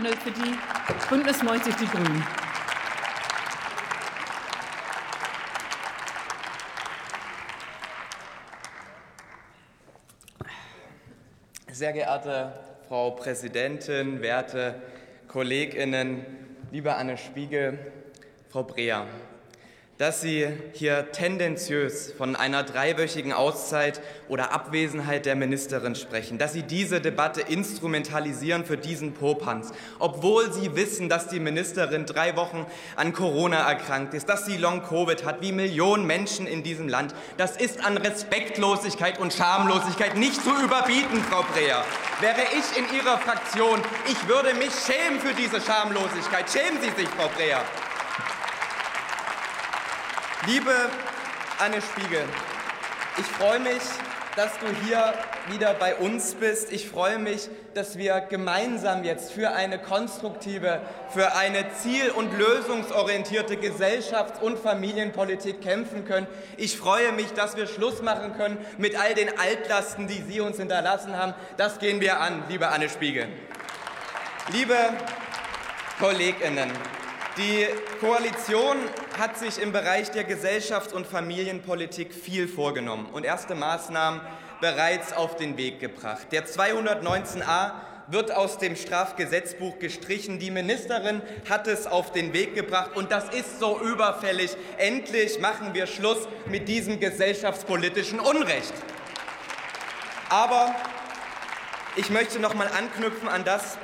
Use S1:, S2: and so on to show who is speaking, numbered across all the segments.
S1: Schöne für die Bündnis 90 Die Grünen.
S2: Sehr geehrte Frau Präsidentin, werte Kolleginnen, liebe Anne Spiegel, Frau Breer, dass Sie hier tendenziös von einer dreiwöchigen Auszeit oder Abwesenheit der Ministerin sprechen, dass Sie diese Debatte instrumentalisieren für diesen Popanz, obwohl Sie wissen, dass die Ministerin drei Wochen an Corona erkrankt ist, dass sie Long-Covid hat, wie Millionen Menschen in diesem Land. Das ist an Respektlosigkeit und Schamlosigkeit nicht zu überbieten, Frau Breer. Wäre ich in Ihrer Fraktion, ich würde mich schämen für diese Schamlosigkeit. Schämen Sie sich, Frau Breer. Liebe Anne Spiegel, ich freue mich, dass du hier wieder bei uns bist. Ich freue mich, dass wir gemeinsam jetzt für eine konstruktive, für eine ziel- und lösungsorientierte Gesellschafts- und Familienpolitik kämpfen können. Ich freue mich, dass wir Schluss machen können mit all den Altlasten, die Sie uns hinterlassen haben. Das gehen wir an, liebe Anne Spiegel. Liebe Kolleginnen, die Koalition hat sich im Bereich der Gesellschafts- und Familienpolitik viel vorgenommen und erste Maßnahmen bereits auf den Weg gebracht. Der 219a wird aus dem Strafgesetzbuch gestrichen. Die Ministerin hat es auf den Weg gebracht und das ist so überfällig. Endlich machen wir Schluss mit diesem gesellschaftspolitischen Unrecht. Aber ich möchte noch mal anknüpfen an das,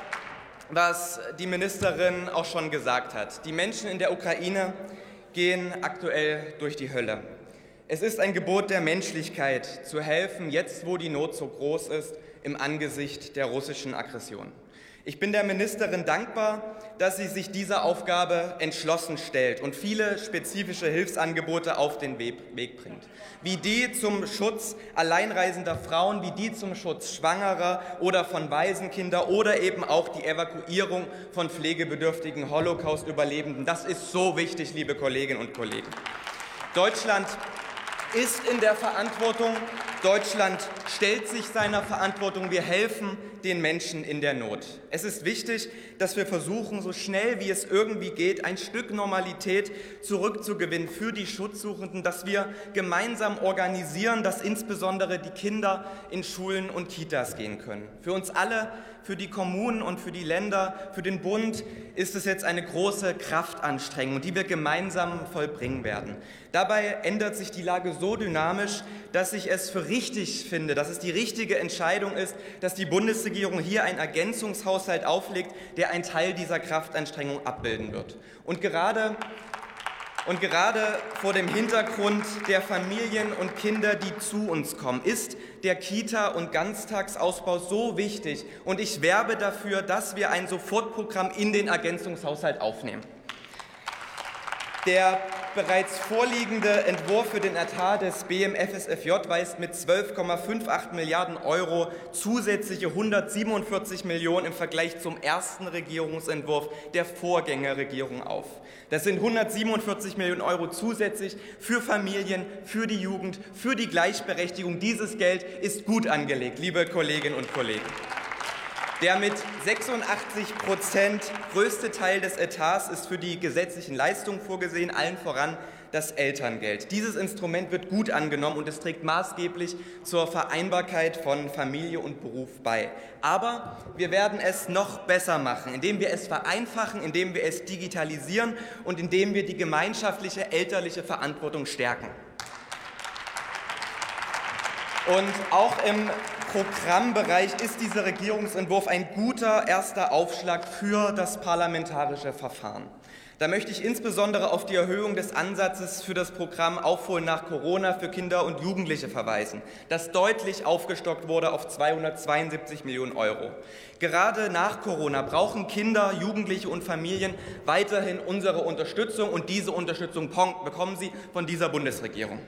S2: was die Ministerin auch schon gesagt hat. Die Menschen in der Ukraine gehen aktuell durch die Hölle. Es ist ein Gebot der Menschlichkeit, zu helfen, jetzt wo die Not so groß ist, im Angesicht der russischen Aggression. Ich bin der Ministerin dankbar, dass sie sich dieser Aufgabe entschlossen stellt und viele spezifische Hilfsangebote auf den Weg bringt, wie die zum Schutz alleinreisender Frauen, wie die zum Schutz Schwangerer oder von Waisenkinder oder eben auch die Evakuierung von pflegebedürftigen Holocaust-Überlebenden. Das ist so wichtig, liebe Kolleginnen und Kollegen. Deutschland ist in der Verantwortung. Deutschland stellt sich seiner Verantwortung. Wir helfen den Menschen in der Not. Es ist wichtig, dass wir versuchen, so schnell wie es irgendwie geht, ein Stück Normalität zurückzugewinnen für die Schutzsuchenden, dass wir gemeinsam organisieren, dass insbesondere die Kinder in Schulen und Kitas gehen können. Für uns alle, für die Kommunen und für die Länder, für den Bund ist es jetzt eine große Kraftanstrengung, die wir gemeinsam vollbringen werden. Dabei ändert sich die Lage so dynamisch, dass ich es für richtig finde, dass es die richtige Entscheidung ist, dass die Bundesregierung hier einen Ergänzungshaushalt auflegt, der einen Teil dieser Kraftanstrengung abbilden wird. Und gerade und gerade vor dem Hintergrund der Familien und Kinder, die zu uns kommen, ist der Kita- und Ganztagsausbau so wichtig. Und ich werbe dafür, dass wir ein Sofortprogramm in den Ergänzungshaushalt aufnehmen. Der bereits vorliegende Entwurf für den Etat des BMFSFJ weist mit 12,58 Milliarden Euro zusätzliche 147 Millionen im Vergleich zum ersten Regierungsentwurf der Vorgängerregierung auf. Das sind 147 Millionen Euro zusätzlich für Familien, für die Jugend, für die Gleichberechtigung. Dieses Geld ist gut angelegt, liebe Kolleginnen und Kollegen. Der mit 86 Prozent größte Teil des Etats ist für die gesetzlichen Leistungen vorgesehen, allen voran das Elterngeld. Dieses Instrument wird gut angenommen und es trägt maßgeblich zur Vereinbarkeit von Familie und Beruf bei. Aber wir werden es noch besser machen, indem wir es vereinfachen, indem wir es digitalisieren und indem wir die gemeinschaftliche elterliche Verantwortung stärken. Und auch im Programmbereich ist dieser Regierungsentwurf ein guter erster Aufschlag für das parlamentarische Verfahren. Da möchte ich insbesondere auf die Erhöhung des Ansatzes für das Programm Aufholen nach Corona für Kinder und Jugendliche verweisen, das deutlich aufgestockt wurde auf 272 Millionen Euro. Gerade nach Corona brauchen Kinder, Jugendliche und Familien weiterhin unsere Unterstützung und diese Unterstützung bekommen sie von dieser Bundesregierung.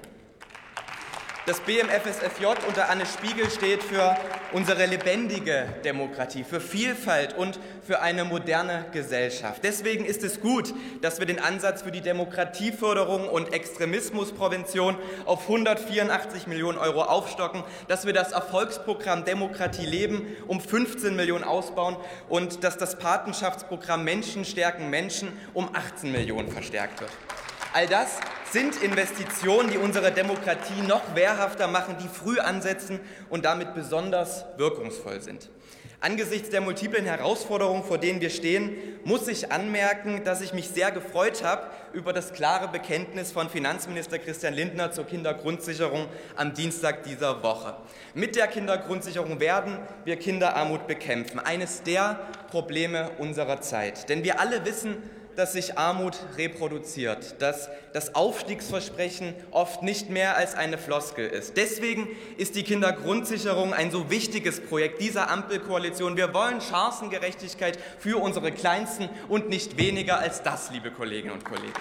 S2: Das BMFSFJ unter Anne Spiegel steht für unsere lebendige Demokratie, für Vielfalt und für eine moderne Gesellschaft. Deswegen ist es gut, dass wir den Ansatz für die Demokratieförderung und Extremismusprävention auf 184 Millionen Euro aufstocken, dass wir das Erfolgsprogramm Demokratie leben um 15 Millionen ausbauen und dass das Patenschaftsprogramm Menschen stärken Menschen um 18 Millionen verstärkt wird. All das sind Investitionen, die unsere Demokratie noch wehrhafter machen, die früh ansetzen und damit besonders wirkungsvoll sind. Angesichts der multiplen Herausforderungen, vor denen wir stehen, muss ich anmerken, dass ich mich sehr gefreut habe über das klare Bekenntnis von Finanzminister Christian Lindner zur Kindergrundsicherung am Dienstag dieser Woche. Mit der Kindergrundsicherung werden wir Kinderarmut bekämpfen, eines der Probleme unserer Zeit. Denn wir alle wissen, dass sich Armut reproduziert, dass das Aufstiegsversprechen oft nicht mehr als eine Floskel ist. Deswegen ist die Kindergrundsicherung ein so wichtiges Projekt dieser Ampelkoalition. Wir wollen Chancengerechtigkeit für unsere Kleinsten und nicht weniger als das, liebe Kolleginnen und Kollegen.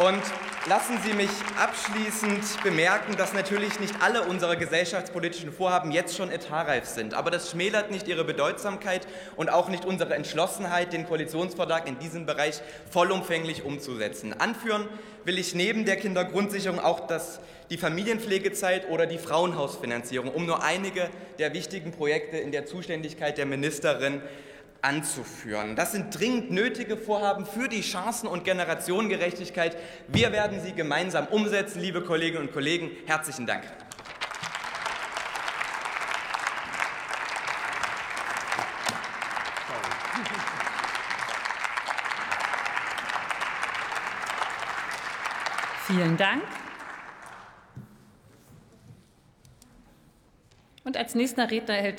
S2: Und lassen Sie mich abschließend bemerken, dass natürlich nicht alle unsere gesellschaftspolitischen Vorhaben jetzt schon etatreif sind. Aber das schmälert nicht ihre Bedeutsamkeit und auch nicht unsere Entschlossenheit, den Koalitionsvertrag in diesem Bereich vollumfänglich umzusetzen. Anführen will ich neben der Kindergrundsicherung auch das, die Familienpflegezeit oder die Frauenhausfinanzierung, um nur einige der wichtigen Projekte in der Zuständigkeit der Ministerin anzuführen. Das sind dringend nötige Vorhaben für die Chancen- und Generationengerechtigkeit. Wir werden sie gemeinsam umsetzen, liebe Kolleginnen und Kollegen. Herzlichen Dank.
S1: Vielen Dank. Und als nächster Redner erhält das